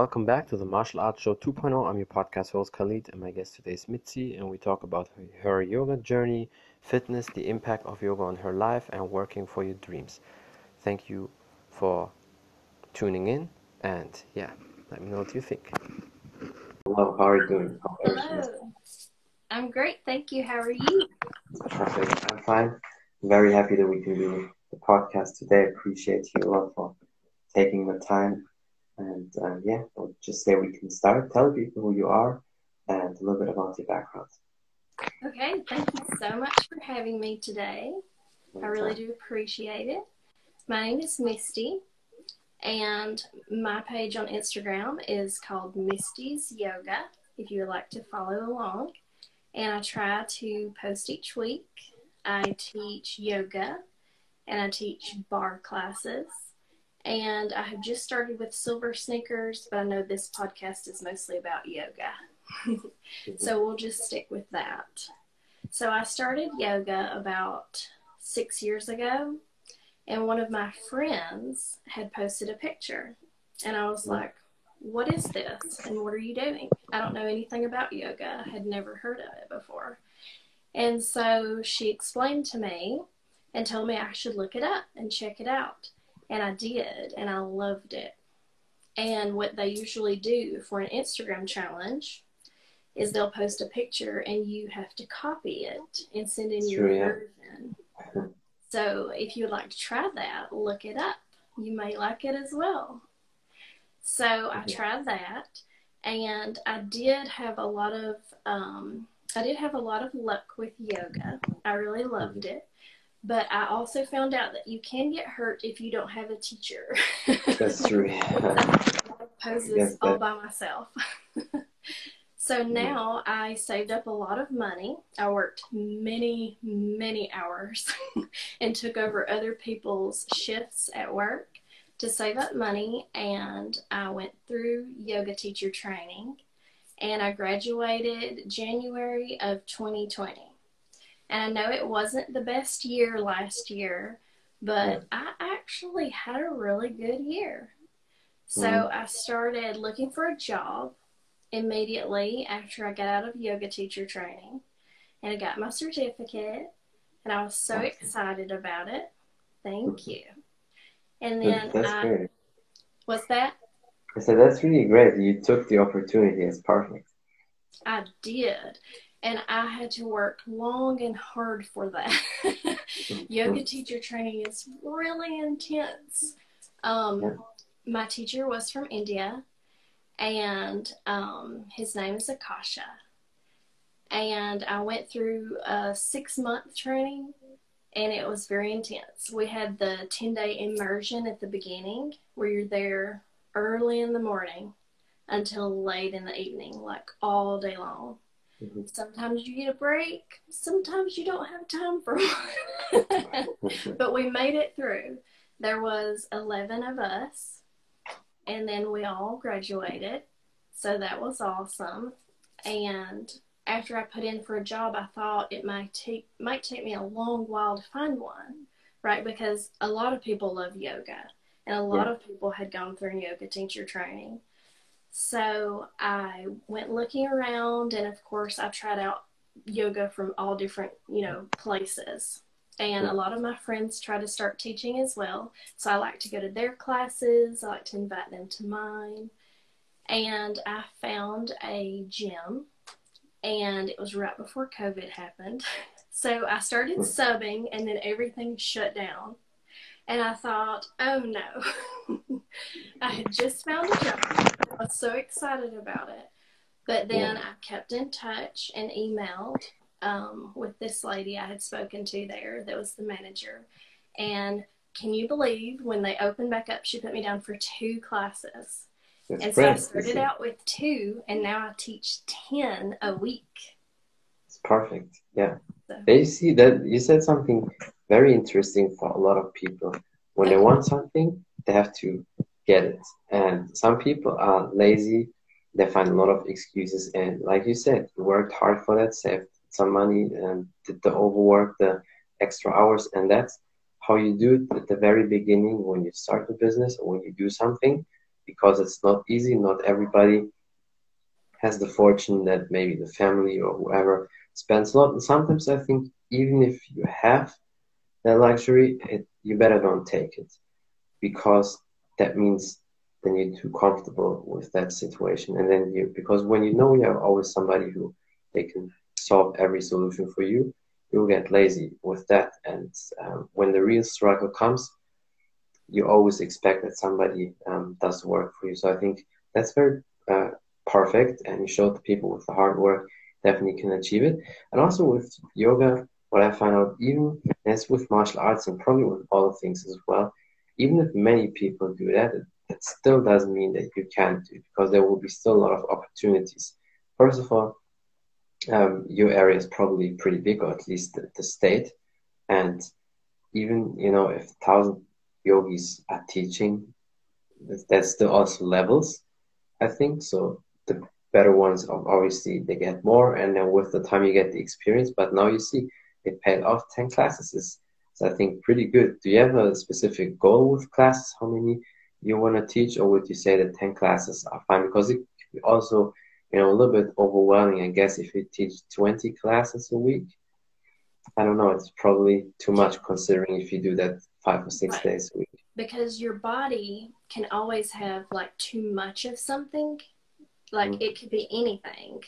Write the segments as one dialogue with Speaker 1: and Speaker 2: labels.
Speaker 1: welcome back to the Martial Arts Show 2.0. I'm your podcast host Khalid, and my guest today is Mitzi, and we talk about her, her yoga journey, fitness, the impact of yoga on her life, and working for your dreams. Thank you for tuning in, and yeah, let me know what you think. Hello, how are you doing?
Speaker 2: Hello. I'm great, thank you. How are you?
Speaker 1: Perfect. I'm fine. Very happy that we can do the podcast today. Appreciate you a lot for taking the time and uh, yeah, I'll just say we can start. Tell people who you are and a little bit about your background.
Speaker 2: Okay, thank you so much for having me today. I really do appreciate it. My name is Misty, and my page on Instagram is called Misty's Yoga, if you would like to follow along. And I try to post each week. I teach yoga and I teach barre classes and I have just started with SilverSneakers, but I know this podcast is mostly about yoga. so we'll just stick with that. So I started yoga about six years ago, and one of my friends had posted a picture, and I was like, What is this? And what are you doing? I don't know anything about yoga, I had never heard of it before. And so she explained to me and told me I should look it up and check it out. And I did, and I loved it. And what they usually do for an Instagram challenge is they'll post a picture and you have to copy it and send in your yeah. version. So if you would like to try that, look it up. You may like it as well. So I tried that and I did have a lot of um, I did have a lot of luck with yoga. I really loved it. But I also found out that you can get hurt if you don't have a teacher.
Speaker 1: That's true.
Speaker 2: poses yes, all by myself. so now I saved up a lot of money. I worked many, many hours and took over other people's shifts at work to save up money. And I went through yoga teacher training and I graduated January of 2020. And I know it wasn't the best year last year, but I actually had a really good year. So mm. I started looking for a job immediately after I got out of yoga teacher training. And I got my certificate, and I was so excited about it. Thank you. And then that's I, great. What's that?
Speaker 1: I said that's really great. You took the opportunity. It's perfect.
Speaker 2: I did and I had to work long and hard for that. Yoga teacher training is really intense. Um, my teacher was from India, and um, his name is Akasha. And I went through a six month training, and it was very intense. We had the 10 day immersion at the beginning, where you're there early in the morning until late in the evening, like all day long Mm-hmm. Sometimes you get a break. Sometimes you don't have time for one. but we made it through. There was 11 of us, and then we all graduated. So that was awesome. And after I put in for a job, I thought it might take might take me a long while to find one, right? Because a lot of people love yoga, and a lot yeah. of people had gone through yoga teacher training. So I went looking around, and of course, I tried out yoga from all different, you know, places. And a lot of my friends try to start teaching as well. So I like to go to their classes, I like to invite them to mine. And I found a gym, and it was right before COVID happened. So I started subbing, and then everything shut down. And I thought, oh no, I had just found a job I was so excited about it. But then yeah. I kept in touch and emailed um, with this lady I had spoken to there that was the manager. And can you believe when they opened back up, she put me down for two classes. That's and so I started out with two, and now I teach 10 a week.
Speaker 1: It's perfect. Yeah. So. They see that you said something very interesting for a lot of people. When they want something, they have to get it. And some people are lazy. They find a lot of excuses. And like you said, you worked hard for that, saved some money, and did the overwork, the extra hours. And that's how you do it at the very beginning when you start a business or when you do something. because it's not easy. Not everybody has the fortune that maybe the family or whoever spends a lot. And sometimes I think even if you have that luxury, it, you better don't take it because that means then you're too comfortable with that situation. And then you, because when you know you have always somebody who they can solve every solution for you, you'll get lazy with that. And um, when the real struggle comes, you always expect that somebody um, does work for you. So I think that's very uh, perfect. And you show the people with the hard work definitely can achieve it. And also with yoga, what I find out, even as with martial arts and probably with other things as well, even if many people do that, it, it still doesn't mean that you can't do because there will be still a lot of opportunities. First of all, um, your area is probably pretty big, or at least the, the state. And even, you know, if thousand yogis are teaching, there's still also levels, I think. So the better ones, obviously, they get more. And then with the time, you get the experience. But now you see it paid off 10 classes is, is, I think, pretty good. Do you have a specific goal with classes? How many you want to teach? Or would you say that 10 classes are fine? Because it also you know, a little bit overwhelming, I guess, if you teach 20 classes a week. I don't know, it's probably too much considering if you do that five or six right. days a week.
Speaker 2: Because your body can always have like too much of something. Like mm-hmm. it could be anything,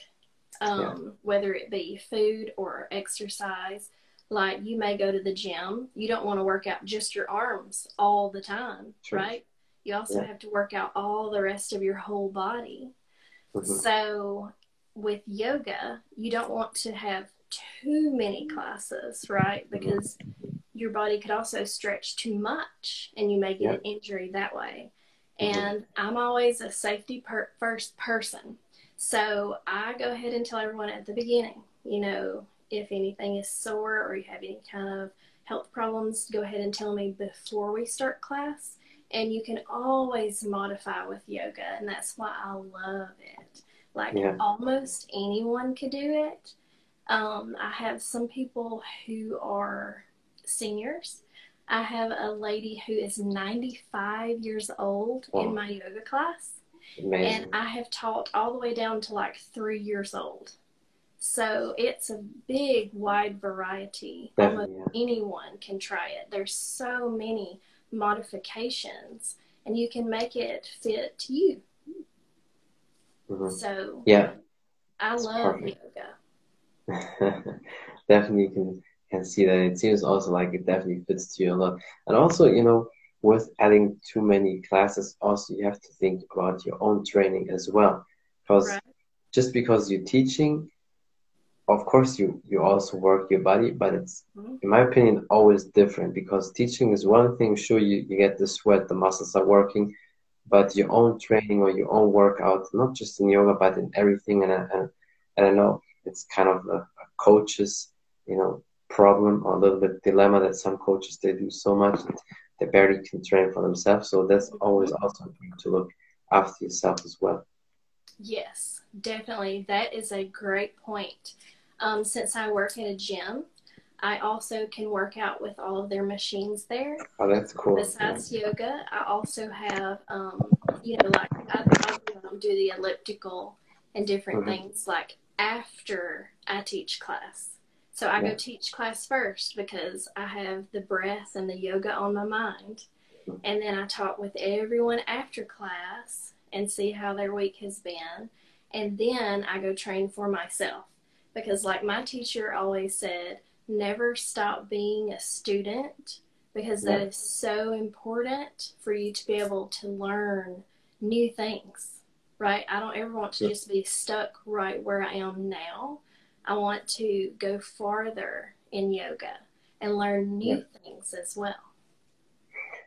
Speaker 2: um, yeah. whether it be food or exercise. Like you may go to the gym, you don't want to work out just your arms all the time, True. right? You also yeah. have to work out all the rest of your whole body. Mm-hmm. So with yoga, you don't want to have too many classes, right? Mm-hmm. Because your body could also stretch too much and you may get yep. an injury that way. Mm-hmm. And I'm always a safety per- first person. So I go ahead and tell everyone at the beginning, you know, if anything is sore or you have any kind of health problems, go ahead and tell me before we start class. And you can always modify with yoga and that's why i love it. Like yeah. almost anyone could do it. Um, i have some people who are seniors. I have a lady who is 95 years old wow. in my yoga class Amazing. and i have taught all the way down to like three years old so it's a big wide variety almost yeah. anyone can try it there's so many modifications and you can make it fit you. Mm-hmm. So
Speaker 1: yeah,
Speaker 2: I love perfect.
Speaker 1: yoga. definitely can can see that. It seems also like it definitely fits to you a lot. And also, you know, with adding too many classes, also you have to think about your own training as well. Because right. just because you're teaching of course you you also work your body but it's mm-hmm. in my opinion always different because teaching is one thing sure you, you get the sweat the muscles are working but your own training or your own workout not just in yoga but in everything and, and, and i know it's kind of a, a coach's you know problem or a little bit dilemma that some coaches they do so much that they barely can train for themselves so that's mm-hmm. always also important to look after yourself as well
Speaker 2: yes definitely that is a great point um, since I work in a gym, I also can work out with all of their machines there.
Speaker 1: Oh, that's cool.
Speaker 2: Besides yeah. yoga, I also have, um, you know, like I, I do the elliptical and different mm-hmm. things like after I teach class. So I yeah. go teach class first because I have the breath and the yoga on my mind. And then I talk with everyone after class and see how their week has been. And then I go train for myself because like my teacher always said never stop being a student because that is so important for you to be able to learn new things right i don't ever want to just be stuck right where i am now i want to go farther in yoga and learn new things as well.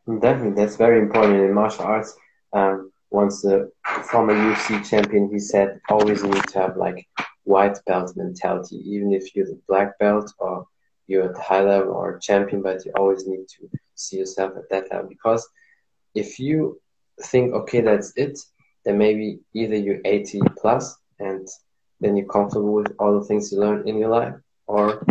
Speaker 1: Definitely that's very important in martial arts. Um, once the former ufc champion he said always need to have like white belt mentality, even if you're the black belt or you're at high level or champion, but you always need to see yourself at that level. Because if you think, okay, that's it, then maybe either you're 80 plus and then you're comfortable with all the things you learned in your life, or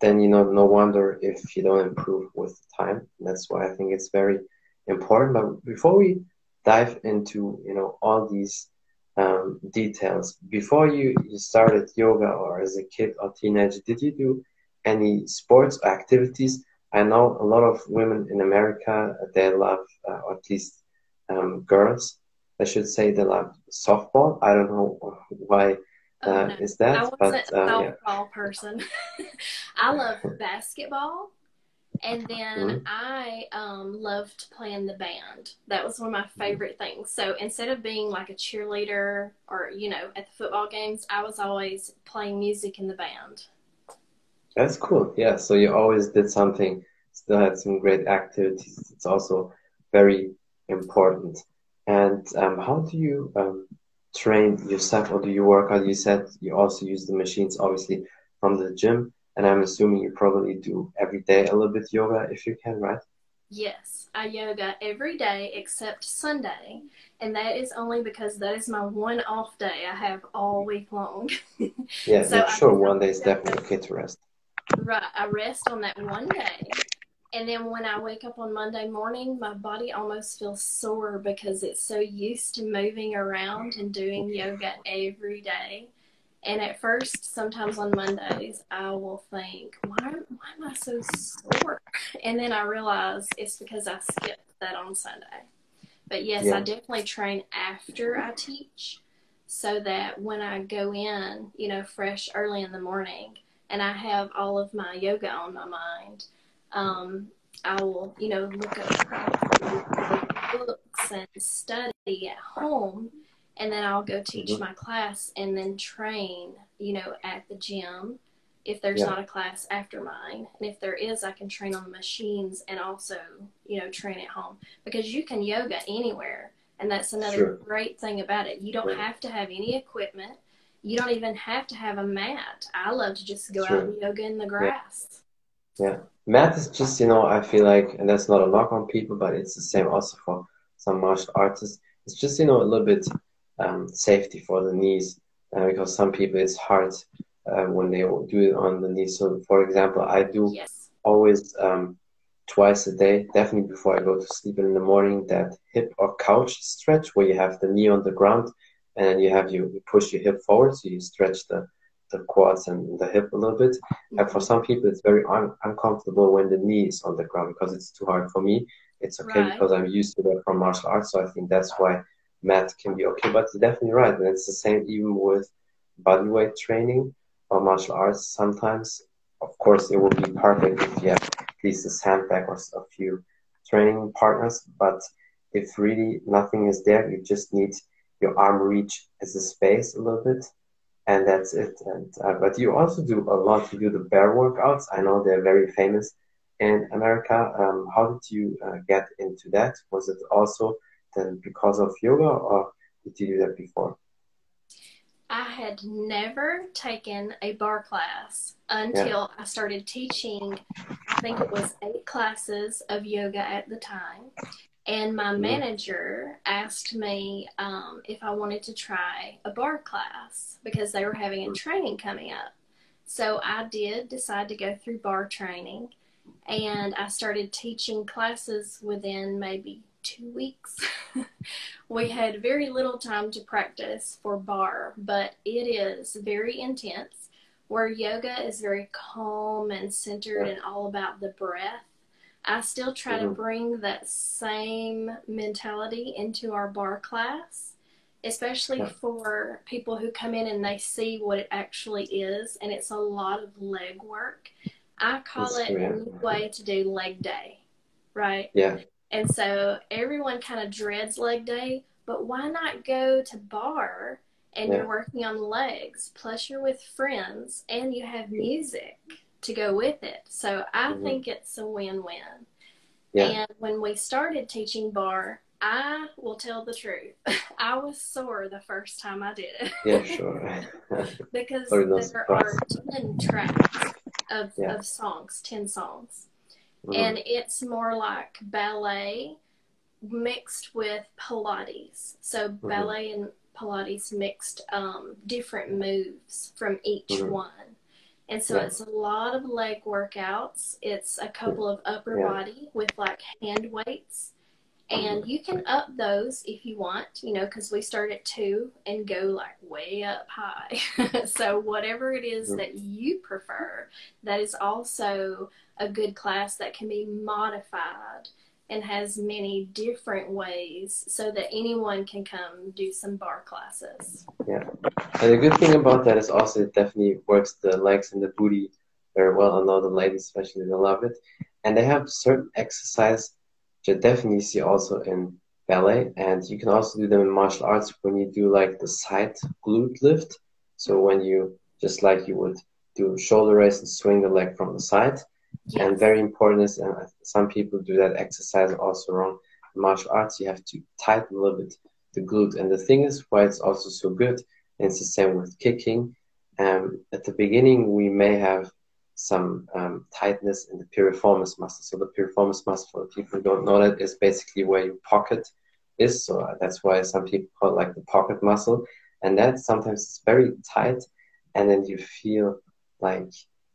Speaker 1: then you know, no wonder if you don't improve with time. That's why I think it's very important. But before we dive into you know all these um, details. Before you, you started yoga or as a kid or teenager, did you do any sports or activities? I know a lot of women in America, they love, uh, or at least um, girls, I should say they love softball. I don't know why uh, oh, no. is that.
Speaker 2: I wasn't but, uh, a softball yeah. person. I love basketball. And then mm-hmm. I um, loved playing the band. That was one of my mm-hmm. favorite things. So instead of being like a cheerleader or, you know, at the football games, I was always playing music in the band.
Speaker 1: That's cool. Yeah. So you always did something, still had some great activities. It's also very important. And um, how do you um, train yourself or do you work out? You said you also use the machines, obviously, from the gym. And I'm assuming you probably do every day a little bit yoga if you can, right?
Speaker 2: Yes, I yoga every day except Sunday. And that is only because that is my one off day I have all week long.
Speaker 1: yeah, so sure. One day is definitely okay to rest.
Speaker 2: Right. I rest on that one day. And then when I wake up on Monday morning, my body almost feels sore because it's so used to moving around and doing yoga every day. And at first, sometimes on Mondays, I will think, why, why am I so sore? And then I realize it's because I skipped that on Sunday. But yes, yeah. I definitely train after I teach so that when I go in, you know, fresh early in the morning and I have all of my yoga on my mind, um, I will, you know, look up books and study at home and then I'll go teach mm-hmm. my class and then train, you know, at the gym if there's yeah. not a class after mine. And if there is, I can train on the machines and also, you know, train at home because you can yoga anywhere. And that's another sure. great thing about it. You don't right. have to have any equipment. You don't even have to have a mat. I love to just go sure. out and yoga in the grass.
Speaker 1: Yeah. yeah. Mat is just, you know, I feel like, and that's not a knock on people, but it's the same also for some martial artists. It's just, you know, a little bit um, safety for the knees uh, because some people it's hard uh, when they do it on the knees. So, for example, I do yes. always um, twice a day, definitely before I go to sleep in the morning, that hip or couch stretch where you have the knee on the ground and you have you, you push your hip forward, so you stretch the the quads and the hip a little bit. Mm-hmm. And for some people, it's very un- uncomfortable when the knee is on the ground because it's too hard for me. It's okay right. because I'm used to that from martial arts, so I think that's why mat can be okay, but you're definitely right. And it's the same even with bodyweight training or martial arts. Sometimes, of course, it will be perfect if you have at least a sandbag or a few training partners. But if really nothing is there, you just need your arm reach as a space a little bit. And that's it. And uh, but you also do a lot. You do the barre workouts. I know they're very famous in America. Um, how did you uh, get into that? Was it also then because of yoga, or did you do that before?
Speaker 2: I had never taken a barre class until yeah. I started teaching. I think it was eight classes of yoga at the time. And my mm-hmm. manager asked me um, if I wanted to try a barre class because they were having a mm-hmm. training coming up. So I did decide to go through barre training and I started teaching classes within maybe two weeks. we had very little time to practice for barre, but it is very intense. Where yoga is very calm and centered and all about the breath, I still try mm-hmm. to bring that same mentality into our barre class, especially yeah. for people who come in and they see what it actually is, and it's a lot of leg work. I call That's it a new way to do leg day, right?
Speaker 1: Yeah.
Speaker 2: And so everyone kind of dreads leg day, but why not go to barre and yeah. you're working on legs, plus you're with friends and you have music to go with it. So I mm-hmm. think it's a win-win. Yeah. And when we started teaching barre, I will tell the truth. I was sore the first time I did it.
Speaker 1: Yeah, sure.
Speaker 2: because there are 10 tracks of, yeah. of songs, 10 songs. Mm-hmm. And it's more like ballet mixed with Pilates. So mm-hmm. ballet and Pilates mixed um, different moves from each mm-hmm. one. And so yeah. it's a lot of leg workouts. It's a couple of upper yeah. body with like hand weights. And you can up those if you want, you know, because we start at two and go like way up high. so, whatever it is that you prefer, that is also a good class that can be modified and has many different ways so that anyone can come do some bar classes.
Speaker 1: Yeah. And the good thing about that is also it definitely works the legs and the booty very well. I know the ladies especially they love it. And they have certain exercise which I definitely see also in ballet and you can also do them in martial arts when you do like the side glute lift. So when you just like you would do shoulder raise and swing the leg from the side Yes. And very important is, and some people do that exercise also wrong. In martial arts, you have to tighten a little bit the glute. And the thing is, why it's also so good, and it's the same with kicking. Um, at the beginning, we may have some um, tightness in the piriformis muscle. So the piriformis muscle, for people who don't know that, is basically where your pocket is. So that's why some people call it like the pocket muscle. And that sometimes is very tight, and then you feel like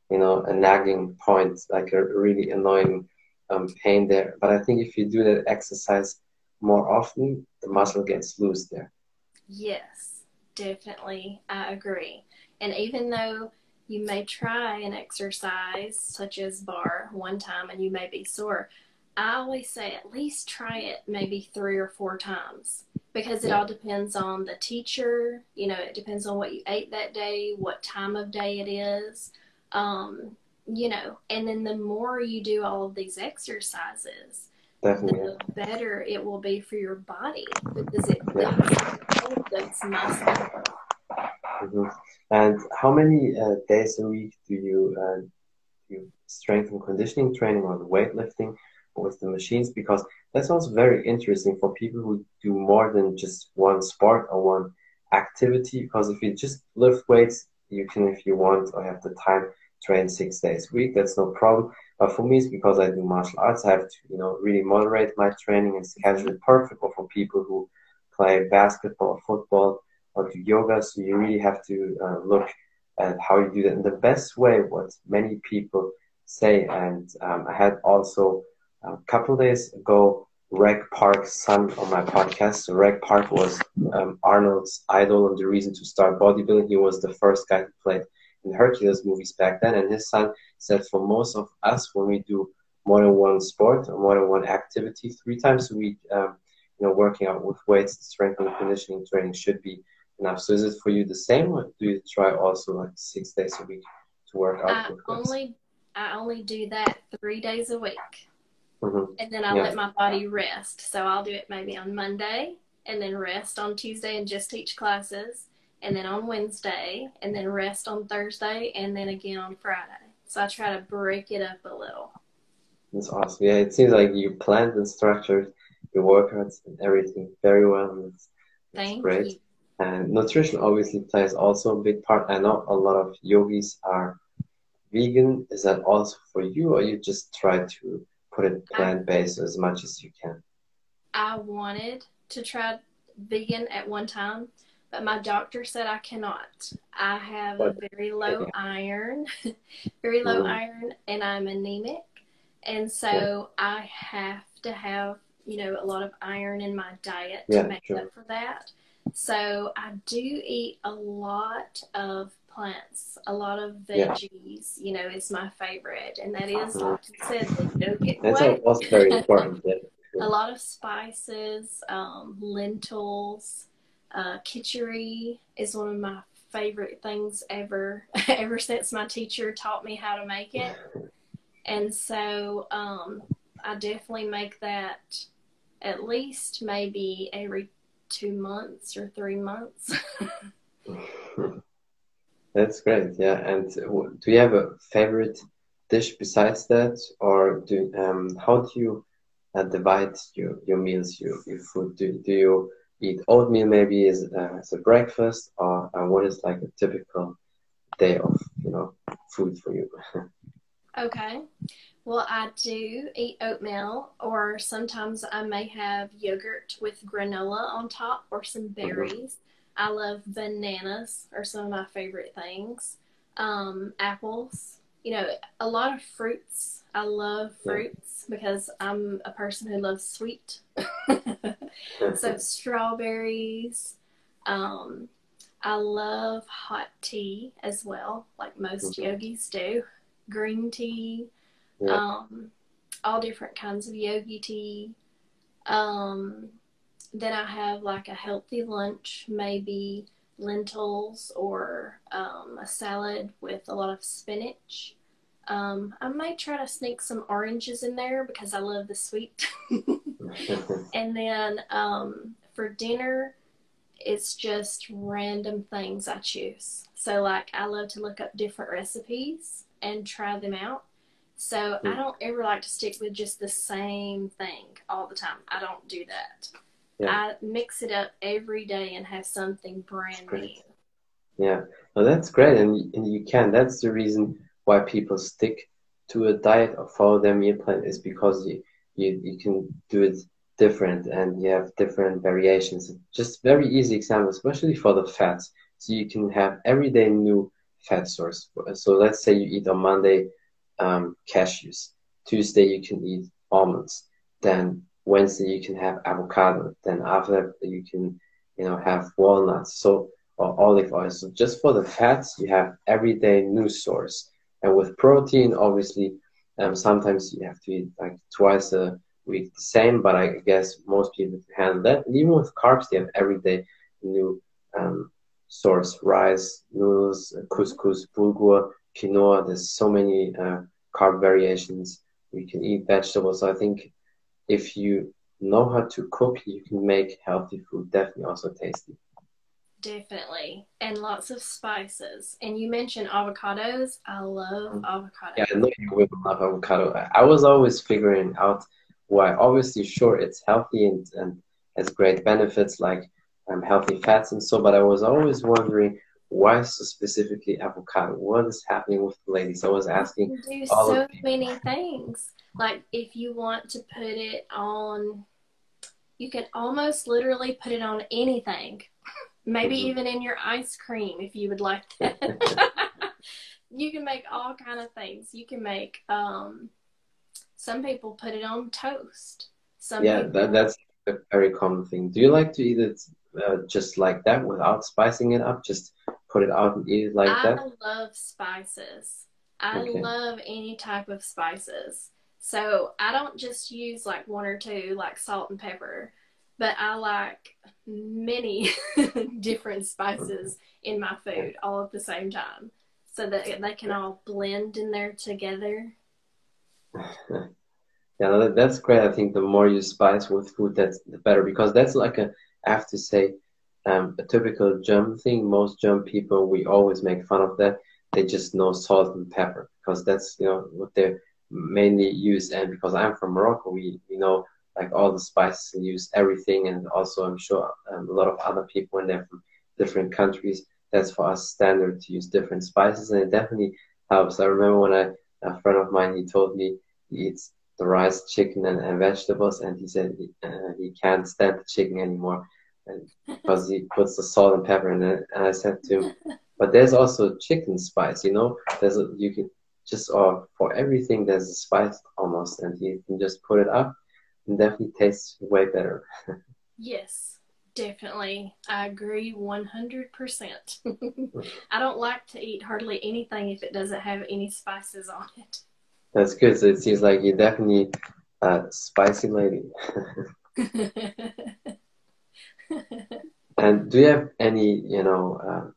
Speaker 1: you know, a nagging point, like a really annoying um, pain there. But I think if you do that exercise more often, the muscle gets loose there.
Speaker 2: Yes, definitely. I agree. And even though you may try an exercise such as barre one time and you may be sore, I always say at least try it maybe three or four times because it all depends on the teacher. You know, it depends on what you ate that day, what time of day it is um, you know, and then the more you do all of these exercises, Definitely. the better it will be for your body because it builds those muscles.
Speaker 1: Mm-hmm. And how many uh, days a week do you uh, do strength and conditioning training or the weightlifting with the machines? Because that's also very interesting for people who do more than just one sport or one activity. Because if you just lift weights, you can, if you want or have the time, train six days a week. That's no problem. But for me, it's because I do martial arts. I have to, you know, really moderate my training and schedule it perfect. Or for people who play basketball or football or do yoga, so you really have to uh, look at how you do that in the best way. What many people say, and um, I had also a couple days ago Reg Park's son on my podcast. So Reg Park was um, Arnold's idol and the reason to start bodybuilding. He was the first guy who played in Hercules movies back then. And his son said for most of us, when we do more than one sport or more than one activity, three times a week, um, you know, working out with weights, strength and conditioning training should be enough. So is it for you the same, or do you try also like six days a week to work out?
Speaker 2: I only I only do that three days a week, mm-hmm. and then I yeah. let my body rest. So I'll do it maybe on Monday, and then rest on Tuesday and just teach classes, and then on Wednesday, and then rest on Thursday, and then again on Friday. So I try to break it up a little.
Speaker 1: That's awesome. Yeah, it seems like you planned and structured your workouts and everything very well. It's,
Speaker 2: Thank great. You.
Speaker 1: And nutrition obviously plays also a big part. I know a lot of yogis are vegan. Is that also for you, or you just try to put it plant based as much as you can?
Speaker 2: I wanted to try vegan at one time, but my doctor said I cannot. I have a very low iron, very low mm. iron, and I'm anemic. And so I have to have, you know, a lot of iron in my diet yeah, to make sure. up for that. So I do eat a lot of plants, a lot of veggies. Yeah. You know, is my favorite, and that is, like you said, the no get That's
Speaker 1: also very important.
Speaker 2: a lot of spices, um, lentils, uh, kitchery is one of my favorite things ever, ever since my teacher taught me how to make it. And so um, I definitely make that at least maybe every two months or three months.
Speaker 1: That's great. Yeah. And do you have a favorite dish besides that, or do um, how do you uh, divide your, your meals, your, your food? Do, do you eat oatmeal maybe as, uh, as a breakfast, or uh, what is like a typical day of you know food for you?
Speaker 2: okay. Well, I do eat oatmeal, or sometimes I may have yogurt with granola on top or some mm-hmm. berries. Mm-hmm. I love bananas, are some of my favorite things. Um, apples, you know, a lot of fruits. I love fruits yeah. because I'm a person who loves sweet. so strawberries. Um, I love hot tea as well, like most mm-hmm. yogis do. Green tea. Yeah. Um, all different kinds of yogi tea. Um, then I have like a healthy lunch, maybe lentils or um, a salad with a lot of spinach. Um, I might try to sneak some oranges in there because I love the sweet. and then um, for dinner, it's just random things I choose. So, like, I love to look up different recipes and try them out. So, I don't ever like to stick with just the same thing all the time. I don't do that. Yeah. I mix it up every day and have something brand new.
Speaker 1: Yeah, well, that's great, and and you can. That's the reason why people stick to a diet or follow their meal plan is because you you you can do it different and you have different variations. Just very easy example, especially for the fats. So you can have everyday new fat source. So let's say you eat on Monday um, cashews. Tuesday you can eat almonds. Then Wednesday you can have avocado. Then after that you can, you know, have walnuts. So or olive oil. So just for the fats, you have everyday new source. And with protein, obviously, um, sometimes you have to eat like twice a week the same, but I guess most people can handle that. And even with carbs, they have everyday new um, source: rice, noodles, couscous, bulgur, quinoa. There's so many uh, carb variations. We can eat vegetables. So I think if you know how to cook, you can make healthy food definitely also tasty.
Speaker 2: Definitely. And lots of spices. And you mentioned avocados. I love mm. avocados.
Speaker 1: Yeah, I know you will love avocado. I was always figuring out why. Obviously, sure, it's healthy and, and has great benefits like um, healthy fats and so, but I was always wondering why so specifically avocado? What is happening with the ladies? I was asking.
Speaker 2: You do so many things. Like if you want to put it on, you can almost literally put it on anything. Maybe mm-hmm. even in your ice cream if you would like that. you can make all kind of things. You can make um some people put it on toast. Some
Speaker 1: yeah, people... that, that's a very common thing. Do you like to eat it uh, just like that without spicing it up? Just put it out and eat it like I that?
Speaker 2: I love spices. I okay. love any type of spices. So I don't just use like one or two, like salt and pepper but I like many different spices in my food all at the same time so that they can all blend in there together.
Speaker 1: Yeah, that's great. I think the more you spice with food, that's the better because that's like a, I have to say, um, a typical German thing. Most German people, we always make fun of that. They just know salt and pepper because that's, you know, what they mainly use. And because I'm from Morocco, we, you know, like all the spices and use everything. And also, I'm sure um, a lot of other people when they're from different countries, that's for us standard to use different spices, and it definitely helps. I remember when I a friend of mine he told me he eats the rice, chicken, and, and vegetables, and he said he, uh, he can't stand the chicken anymore, and because he puts the salt and pepper in it. And I said to but there's also chicken spice, you know. There's a, you can just or for everything there's a spice almost, and you can just put it up and definitely tastes way better.
Speaker 2: yes, definitely. I agree 100%. I don't like to eat hardly anything if it doesn't have any spices on it.
Speaker 1: That's good. So it seems like you're definitely a spicy lady. and do you have any, you know, uh,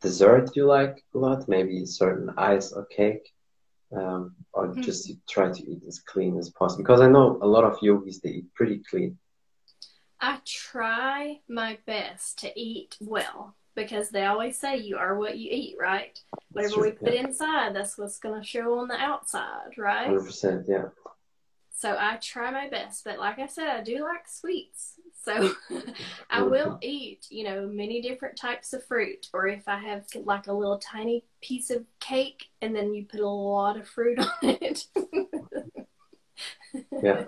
Speaker 1: dessert you like a lot? Maybe certain ice or cake? um, or mm-hmm. just try to eat as clean as possible? Because I know a lot of yogis they eat pretty clean.
Speaker 2: I try my best to eat well because they always say you are what you eat, right? Whatever we put yeah. inside, that's what's going to show on the outside, right?
Speaker 1: 100%, yeah.
Speaker 2: So I try my best, but like I said, I do like sweets. So I will eat, you know, many different types of fruit. Or if I have like a little tiny piece of cake and then you put a lot of fruit on it.
Speaker 1: yeah.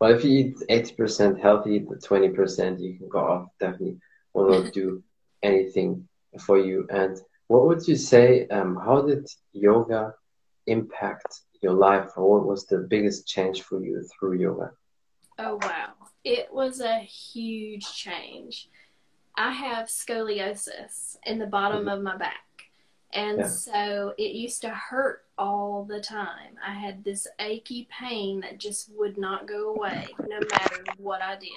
Speaker 1: Well, if you eat 80% healthy, the 20% you can go off. Definitely will not do anything for you. And what would you say? Um, how did yoga impact your life, or what was the biggest change for you through yoga?
Speaker 2: Oh wow, it was a huge change. I have scoliosis in the bottom mm-hmm. of my back. And yeah. so it used to hurt all the time. I had this achy pain that just would not go away no matter what I did.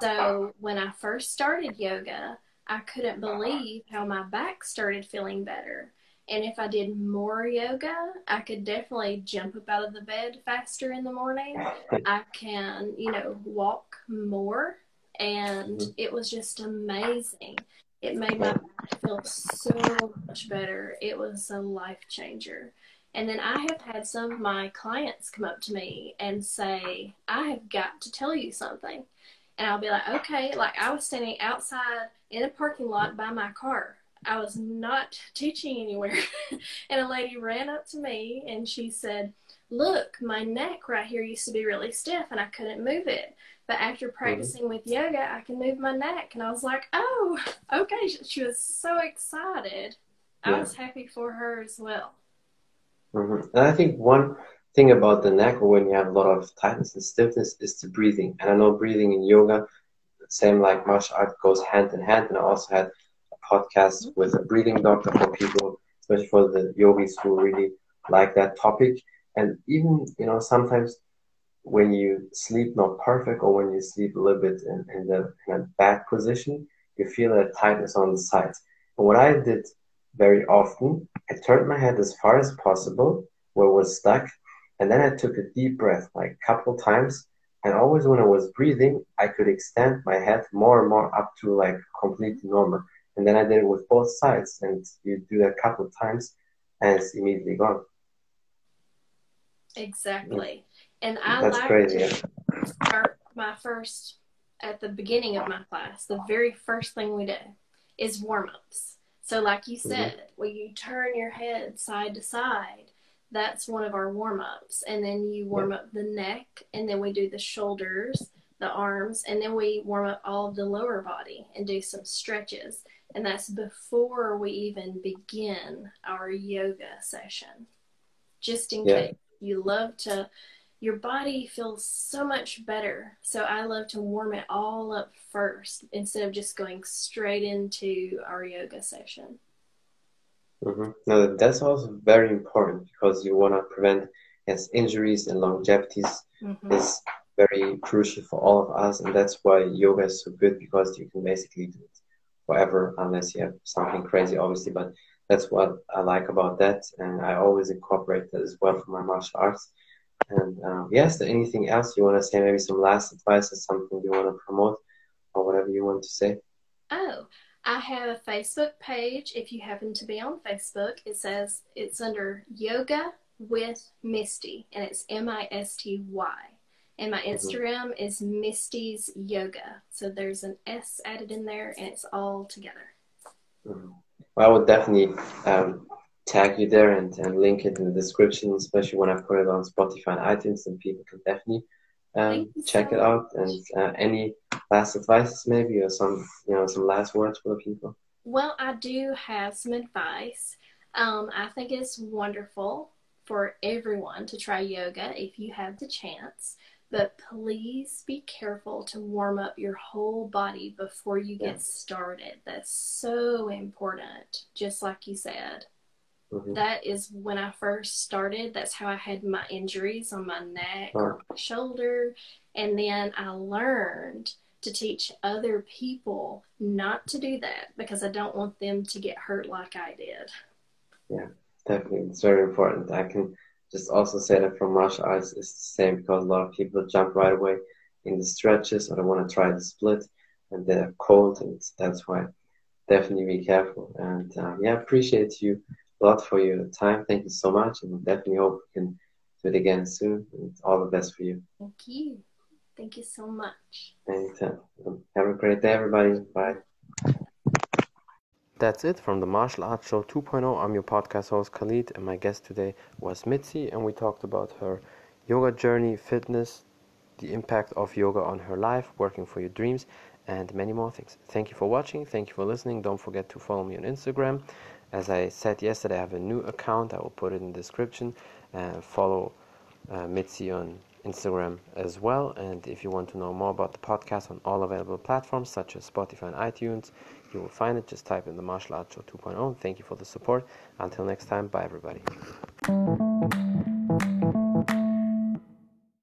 Speaker 2: So when I first started yoga, I couldn't believe how my back started feeling better. And if I did more yoga, I could definitely jump up out of the bed faster in the morning. I can, you know, walk more. And mm-hmm. it was just amazing. It made my body feel so much better. It was a life changer. And then I have had some of my clients come up to me and say, I have got to tell you something. And I'll be like, okay. Like I was standing outside in a parking lot by my car. I was not teaching anywhere. and a lady ran up to me and she said, Look, my neck right here used to be really stiff and I couldn't move it. But after mm-hmm. practicing mm-hmm. with yoga, I can move my neck. And I was like, oh, okay. She was so excited. Yeah. I was happy for her as well.
Speaker 1: Mm-hmm. And I think one thing about the neck or when you have a lot of tightness and stiffness is the breathing. And I know breathing in yoga, same like martial art, goes hand in hand. And I also had podcast mm-hmm. with a breathing doctor for people, especially for the yogis who really like that topic. And even, you know, sometimes when you sleep not perfect or when you sleep a little bit in, in the in a back position, you feel a tightness on the sides. And what I did very often, I turned my head as far as possible where it was stuck, and then I took a deep breath like a couple times. And always when I was breathing, I could extend my head more and more up to like completely normal. And then I did it with both sides, and you do that a couple of times, and it's immediately gone.
Speaker 2: Exactly. And I That's like crazy. to start my first at the beginning of my class. The very first thing we do is warm ups. So, like you mm-hmm. said, mm-hmm. when you turn your head side to side, that's one of our warm ups. And then you warm yeah. up the neck, and then we do the shoulders, the arms, and then we warm up all of the lower body and do some stretches. And that's before we even begin our yoga session. Just in yeah. case you love to your body feels so much better. So I love to warm it all up first instead of just going straight into our yoga session.
Speaker 1: Mm-hmm. No, that's also very important because you want to prevent yes, injuries and longevities mm-hmm. is very crucial for all of us, and that's why yoga is so good because you can basically do it forever unless you have something crazy, obviously. But that's what I like about that, and I always incorporate that as well for my martial arts and um, yes, anything else you want to say? Maybe some last advice or something you want to promote or whatever you want to say.
Speaker 2: Oh, I have a Facebook page. If you happen to be on Facebook, it says it's under Yoga with Misty, and it's M I S T Y. And my mm-hmm. Instagram mm-hmm. is Misty's Yoga. So there's an S added in there, and it's all together.
Speaker 1: Mm-hmm. Well, I would definitely um, tag you there and, and link it in the description, especially when I put it on Spotify and iTunes, and people can definitely um, check so it out. And uh, any last advice, maybe, or some you know some last words for the people.
Speaker 2: Well, I do have some advice. Um, I think it's wonderful for everyone to try yoga if you have the chance. But please be careful to warm up your whole body before you get yeah. started. That's so important, just like you said. Mm-hmm. That is when I first started. That's how I had my injuries on my neck oh. or my shoulder. And then I learned to teach other people not to do that because I don't want them to get hurt like I did.
Speaker 1: Yeah, definitely. It's very important. I can just also say that for martial arts, it's the same because a lot of people jump right away in the stretches or they want to try the split and they're cold. And that's why definitely be careful. And um, yeah, appreciate you a lot for your time. Thank you so much, and definitely hope we can do it again soon. And all the best for you.
Speaker 2: Thank you. Thank you so much.
Speaker 1: Anytime. Have a great day, everybody. Bye. That's it from the Martial Arts Show 2.0. I'm your podcast host Khalid, and my guest today was Mitzi, and we talked about her yoga journey, fitness, the impact of yoga on her life, working for your dreams, and many more things. Thank you for watching. Thank you for listening. Don't forget to follow me on Instagram As I said yesterday, I have a new account. I will put it in the description. Uh, follow uh, Mitzi on Instagram as well. And if you want to know more about the podcast on all available platforms such as Spotify and iTunes, you will find it. Just type in the Martial Arts Show 2.0. Thank you for the support. Until next time, bye everybody.